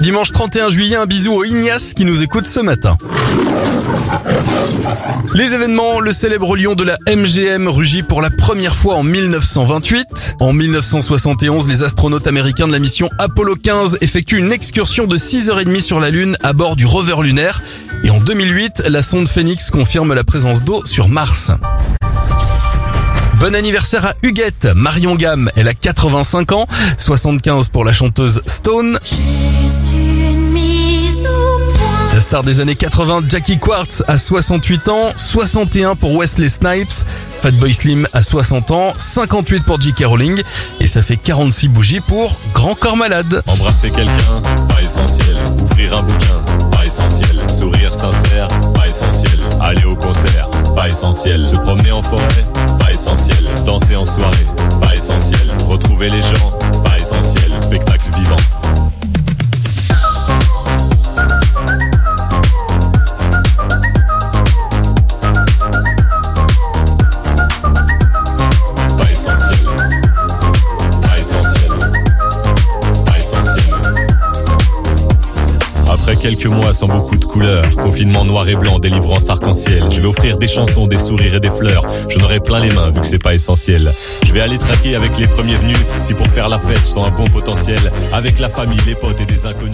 Dimanche 31 juillet, un bisou au Ignace qui nous écoute ce matin. Les événements, le célèbre lion de la MGM rugit pour la première fois en 1928. En 1971, les astronautes américains de la mission Apollo 15 effectuent une excursion de 6h30 sur la Lune à bord du rover lunaire. Et en 2008, la sonde Phoenix confirme la présence d'eau sur Mars. Bon anniversaire à Huguette, Marion Gamme, elle a 85 ans, 75 pour la chanteuse Stone. La star des années 80, Jackie Quartz, a 68 ans, 61 pour Wesley Snipes, Fatboy Slim à 60 ans, 58 pour J.K. Rowling, et ça fait 46 bougies pour Grand Corps Malade. Embrasser quelqu'un, pas essentiel. Ouvrir un bouquin, pas essentiel. Sourire sincère, pas essentiel. Aller au concert, pas essentiel. Se promener en forêt, essentiel. Danser en soirée, pas essentiel. Retrouver les gens, Quelques mois sans beaucoup de couleurs, confinement noir et blanc, délivrance arc-en-ciel, je vais offrir des chansons, des sourires et des fleurs. Je n'aurai plein les mains vu que c'est pas essentiel. Je vais aller traquer avec les premiers venus, si pour faire la fête je sens un bon potentiel, avec la famille, les potes et des inconnus.